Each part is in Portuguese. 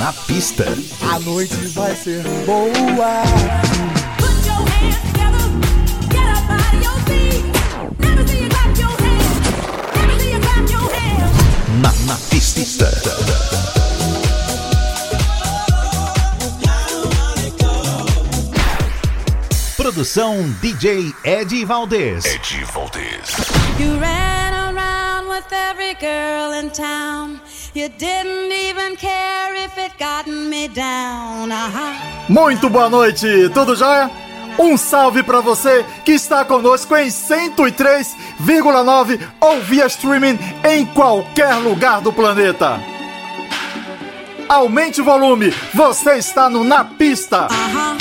Na pista. A noite vai ser boa. Na, na pista. Produção DJ Ed Valdez. Ed Valdez. You ran around with every girl in town. You didn't even care if it gotten me down. Uh -huh. Muito boa noite, tudo jóia? Um salve para você que está conosco em 103,9 ou via streaming em qualquer lugar do planeta. Aumente o volume, você está no Na Pista. Uh -huh.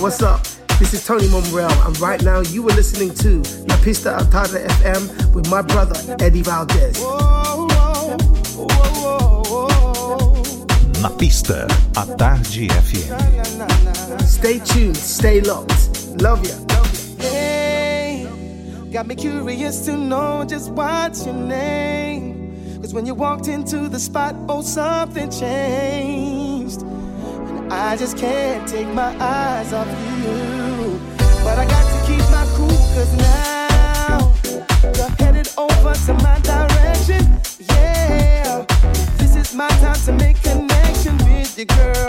what's up? This is Tony Monreal, and right now you are listening to La Pista Atada FM with my brother Eddie Valdez. Whoa, pista, a tarde FM. Stay tuned, stay locked. Love ya. Hey, got me curious to know just what's your name. Cause when you walked into the spot, oh, something changed. I just can't take my eyes off you. But I got to keep my cool, cause now you're headed over to my direction. Yeah, this is my time to make connection with you, girl.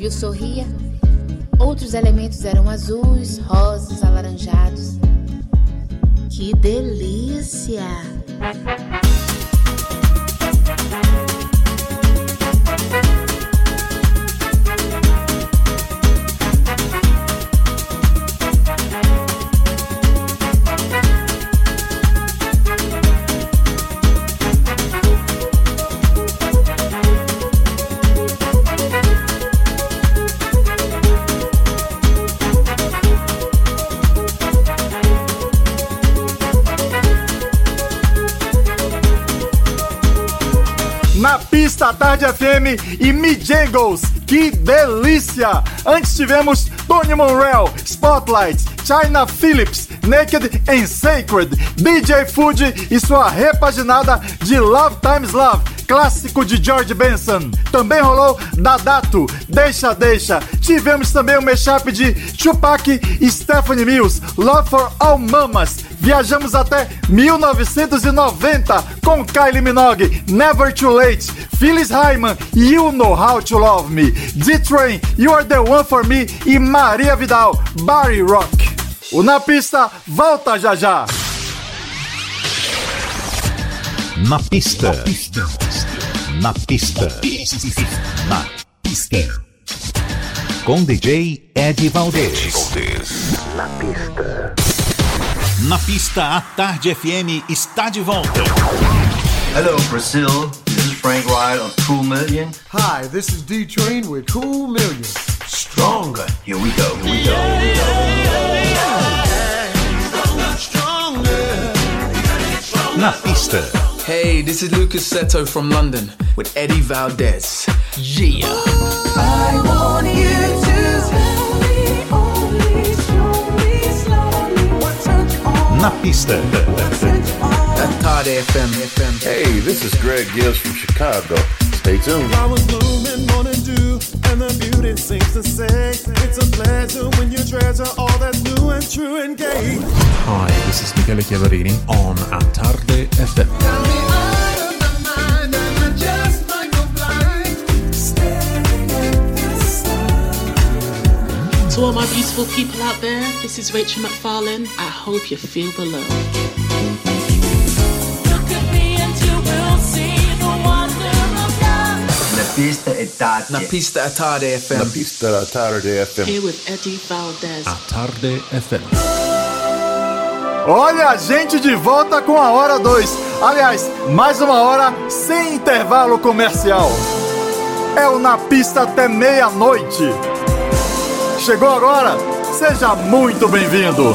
Civil sorria. Outros elementos Mijangles. Que delícia! Antes tivemos Tony Monreal, Spotlight, China Phillips, Naked and Sacred, DJ Fuji e sua repaginada de Love Times Love, clássico de George Benson. Também rolou Dadato, Deixa Deixa. Tivemos também o mashup de Tupac e Stephanie Mills, Love for All Mamas. Viajamos até 1990 com Kylie Minogue, Never Too Late, Phyllis Hyman, You Know How to Love Me, D-Train, You Are the One for Me e Maria Vidal, Barry Rock. O Na Pista volta já já. Na pista. Na pista. Na pista. Com DJ Ed Valdez. Na pista. Na pista, a Tarde FM está de volta. Hello, Brazil. This is Frank Wright of Cool Million. Hi, this is D Train with Cool Million. Stronger. Here we go. Here we go. Here we go. Na pista. Hey, this is Lucas Seto from London with Eddie Valdez. Yeah. I want you to slowly, only show me slowly what turns on. Na pista. At Tarde FM. FM. Hey, this is Greg Gibbs from Chicago. Stay tuned. I was blooming, morning dew, and the beauty seems to say it's a pleasure when you treasure all that's new and true and gay. Hi, this is Michele Chiavarini on Atarde FM. To all my beautiful people out there, this is Rachel McFarlane. I hope you feel the love. pista é tarde. Na pista à tarde FM. Na pista à tarde FM. Here Eddie Valdez. À tarde FM. Olha, a gente de volta com a hora 2. Aliás, mais uma hora sem intervalo comercial. É o Na Pista até meia-noite. Chegou agora? Seja muito bem-vindo.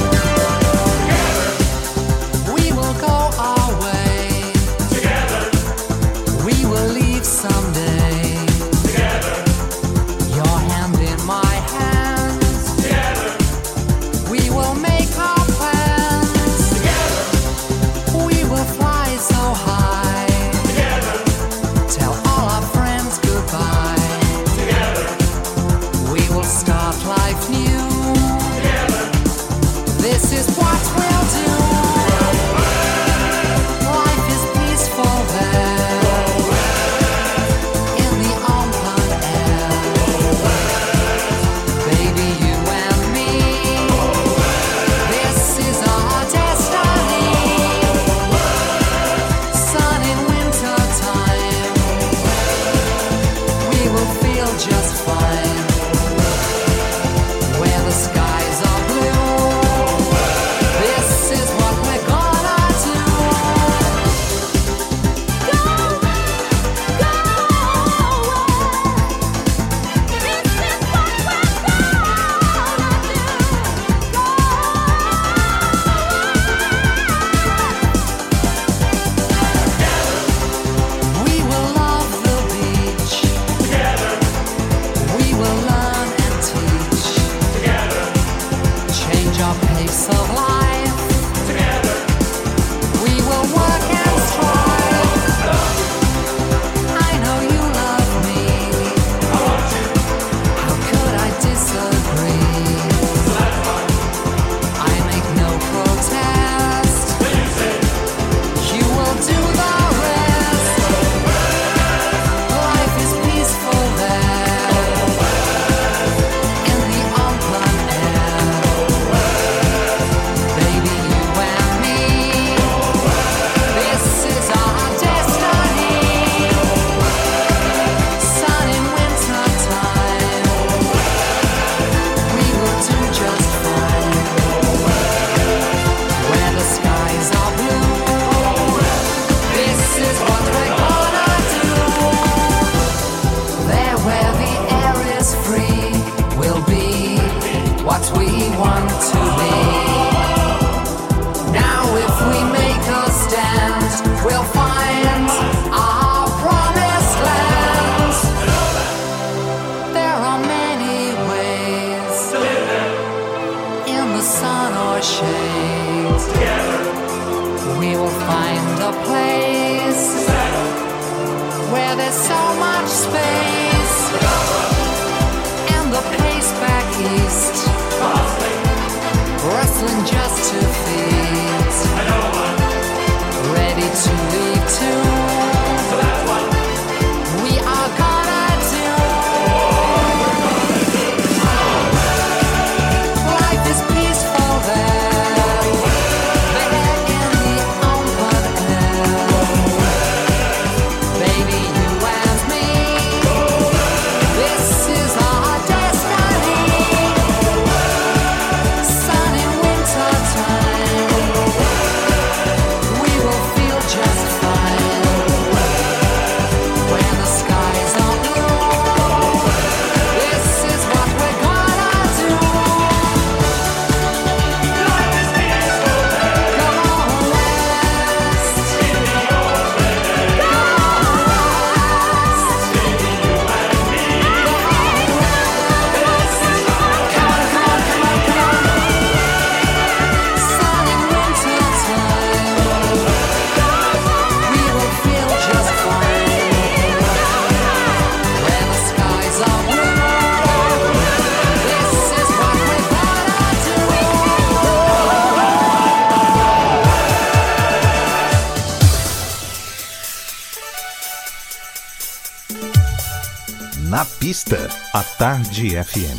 Na pista, a Tarde FM.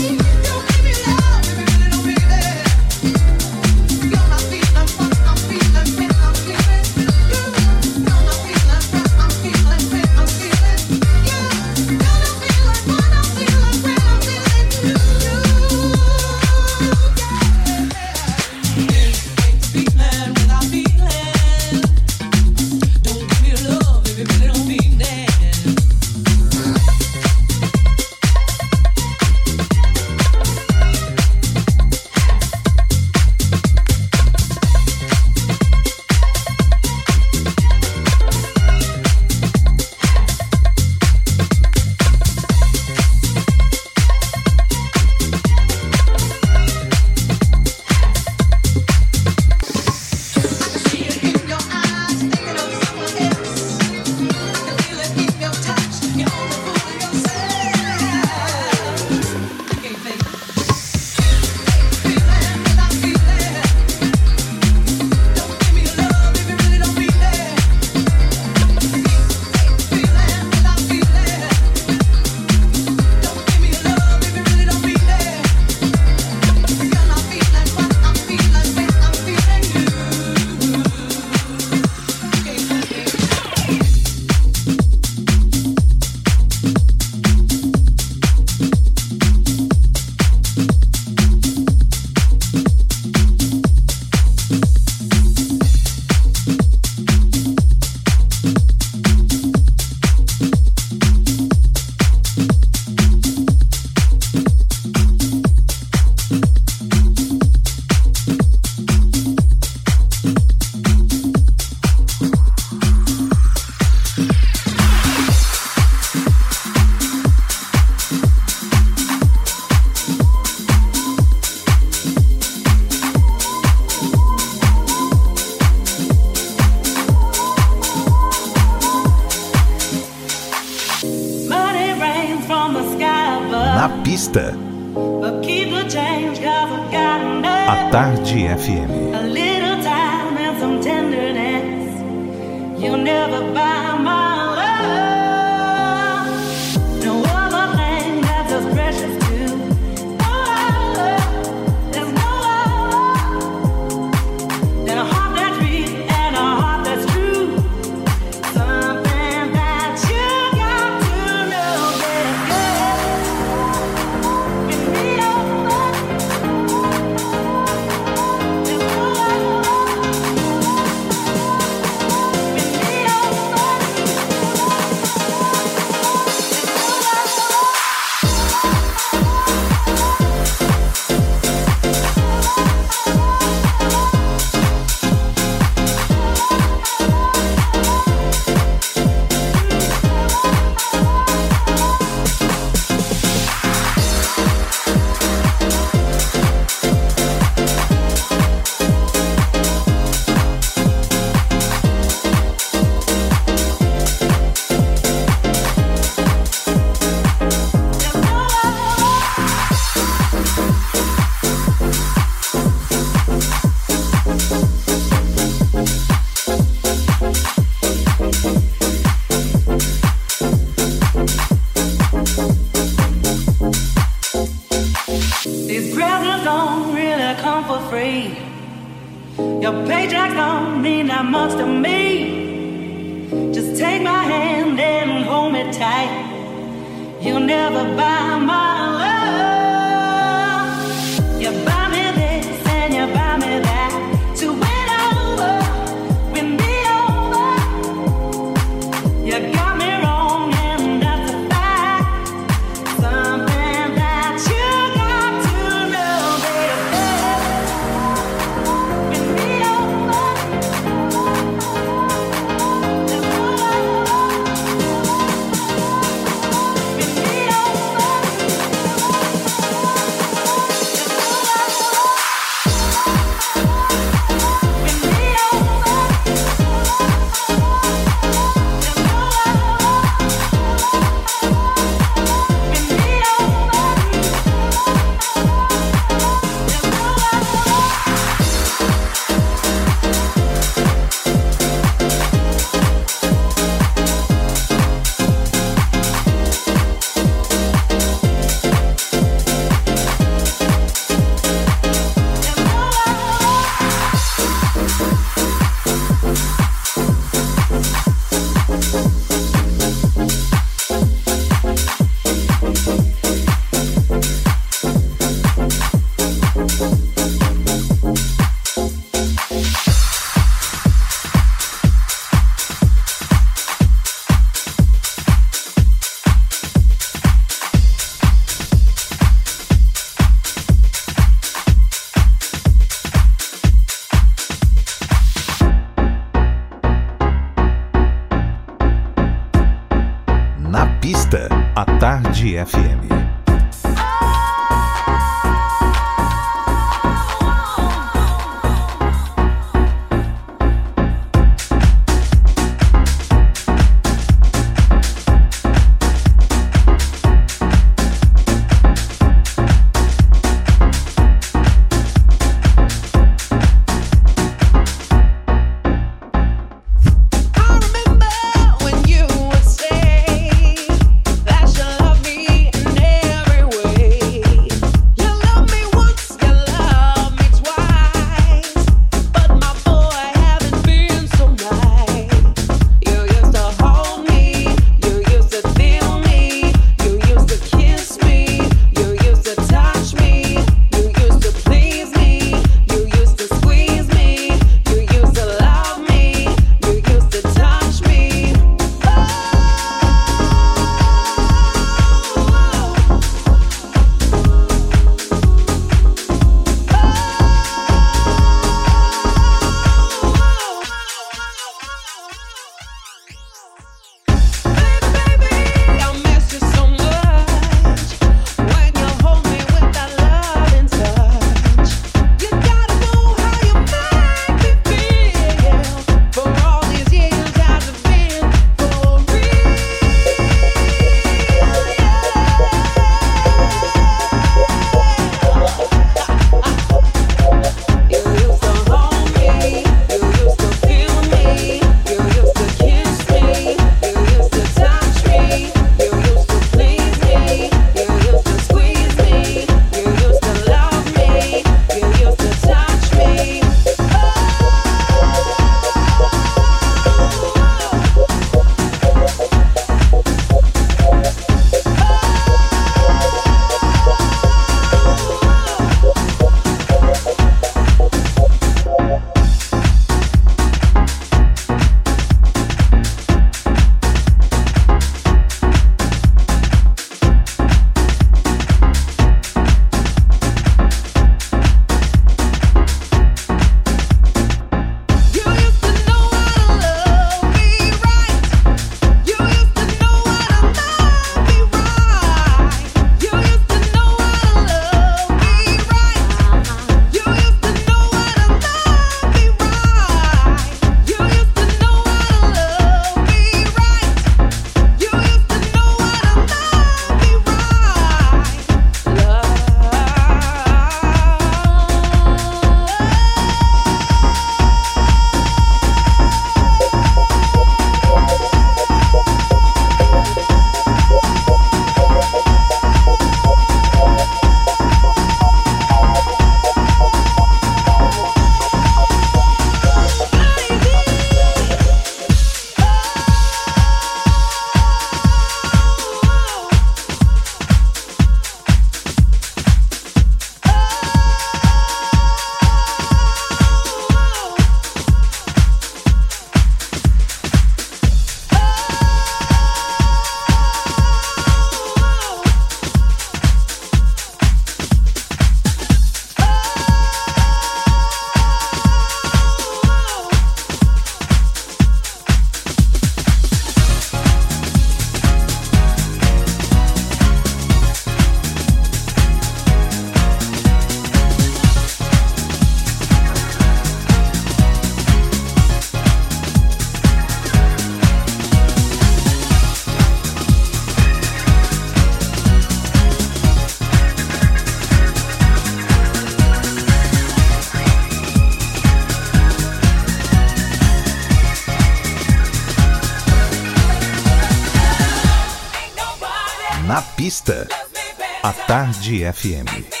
A Tarde FM.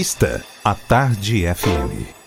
Na pista, a Tarde FM.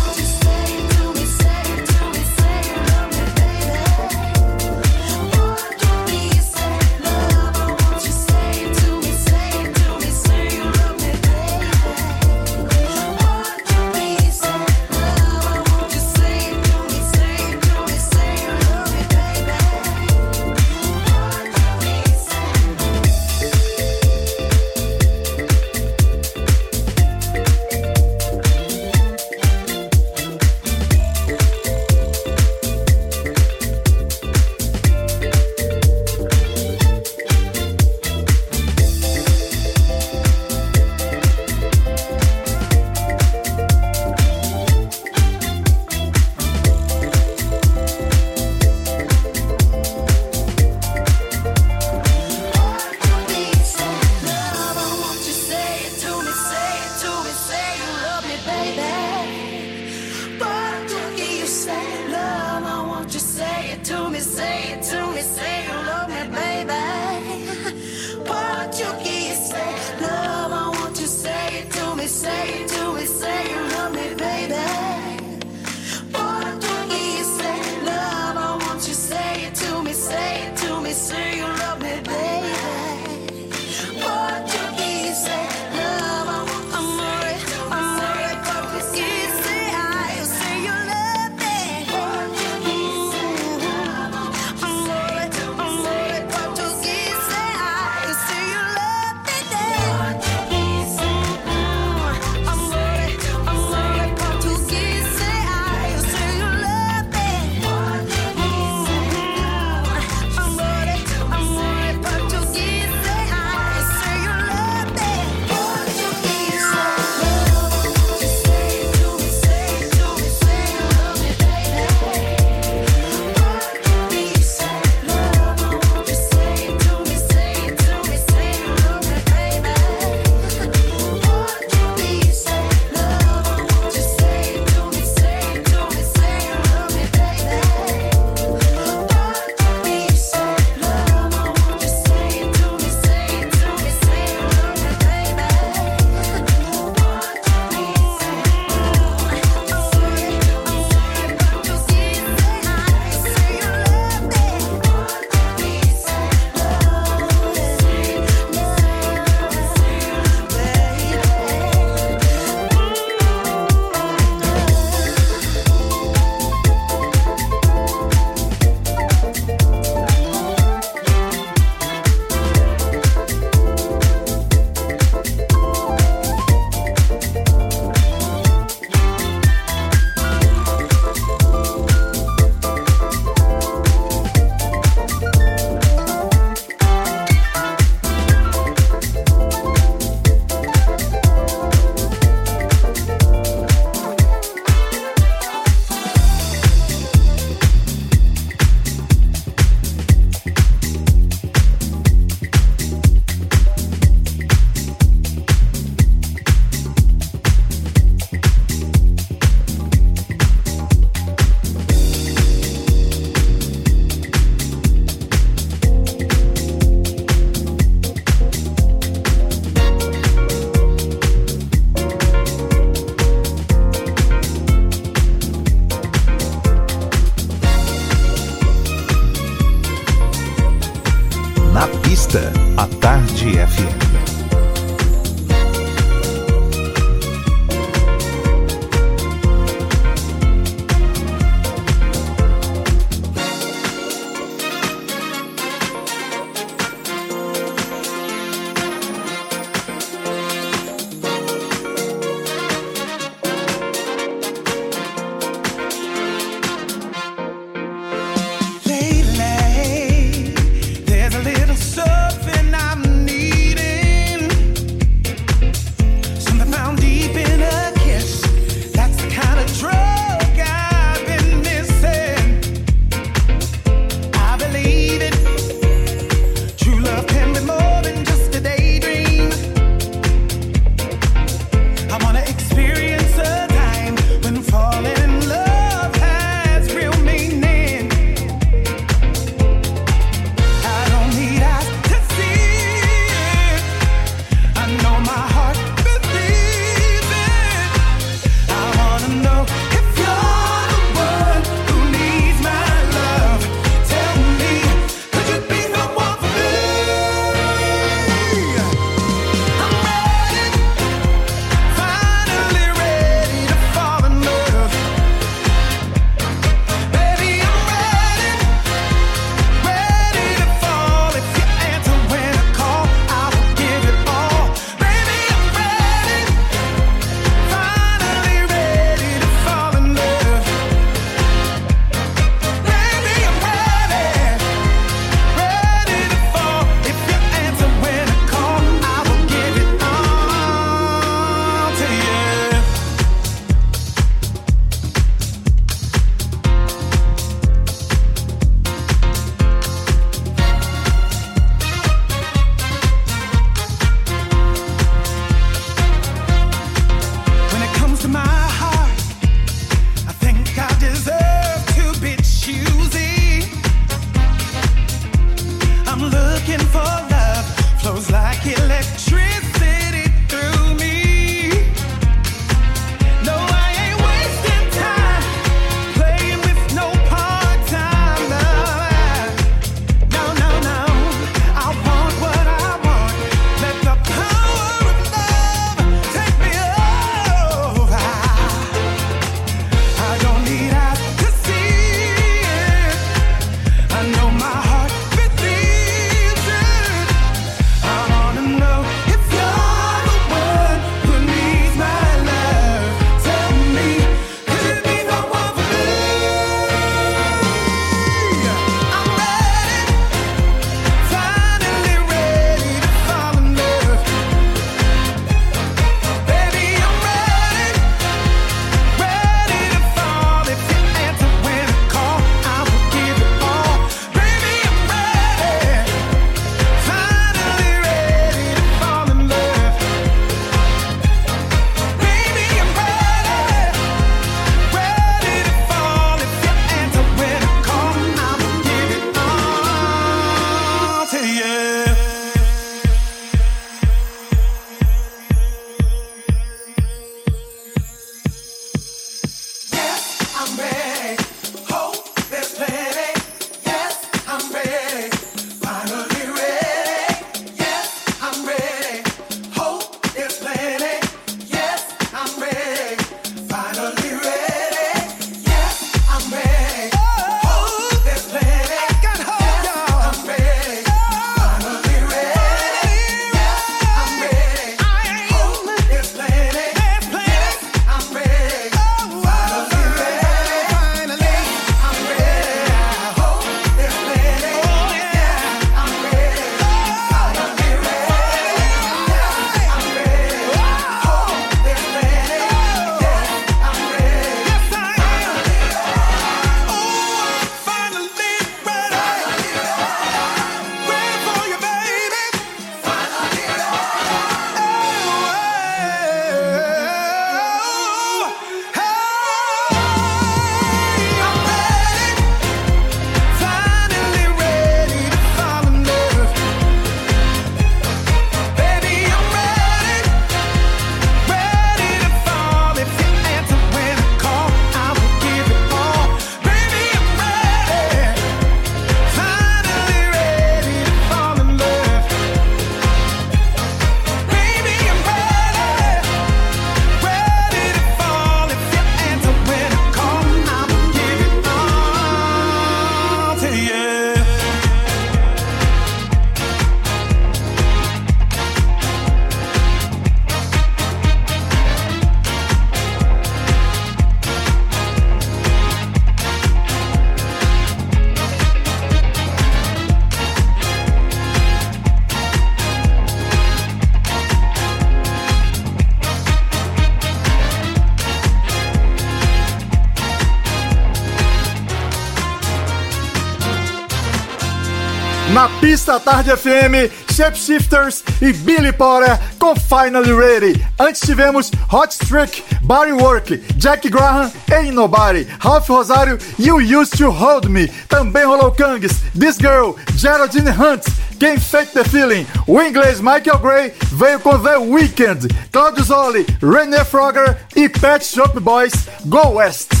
Pista Tarde FM, Shapeshifters e Billy Potter com Finally Ready. Antes tivemos Hot Streak, Body Work, Jack Graham, Ain't Nobody, Ralph Rosário You Used to Hold Me. Também rolou Kangs, This Girl, Geraldine Hunt, Quem Fake the Feeling. O inglês Michael Gray veio com The Weeknd, Claudio Zoli, René Frogger e Pet Shop Boys Go West.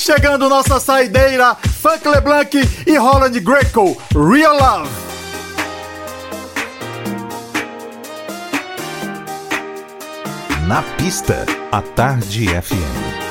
Chegando nossa saideira, Funk LeBlanc e Roland Greco, Real Love. Na pista, a Tarde FM.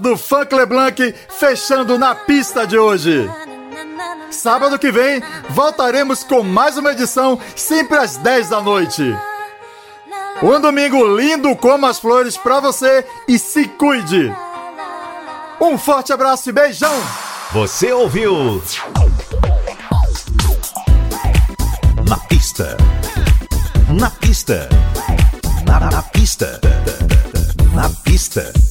Do Funk LeBlanc fechando na pista de hoje. Sábado que vem voltaremos com mais uma edição, sempre às 10 da noite. Um domingo lindo como as flores pra você e se cuide. Um forte abraço e beijão. Você ouviu? Na pista. Na pista. Na, na pista. Na pista.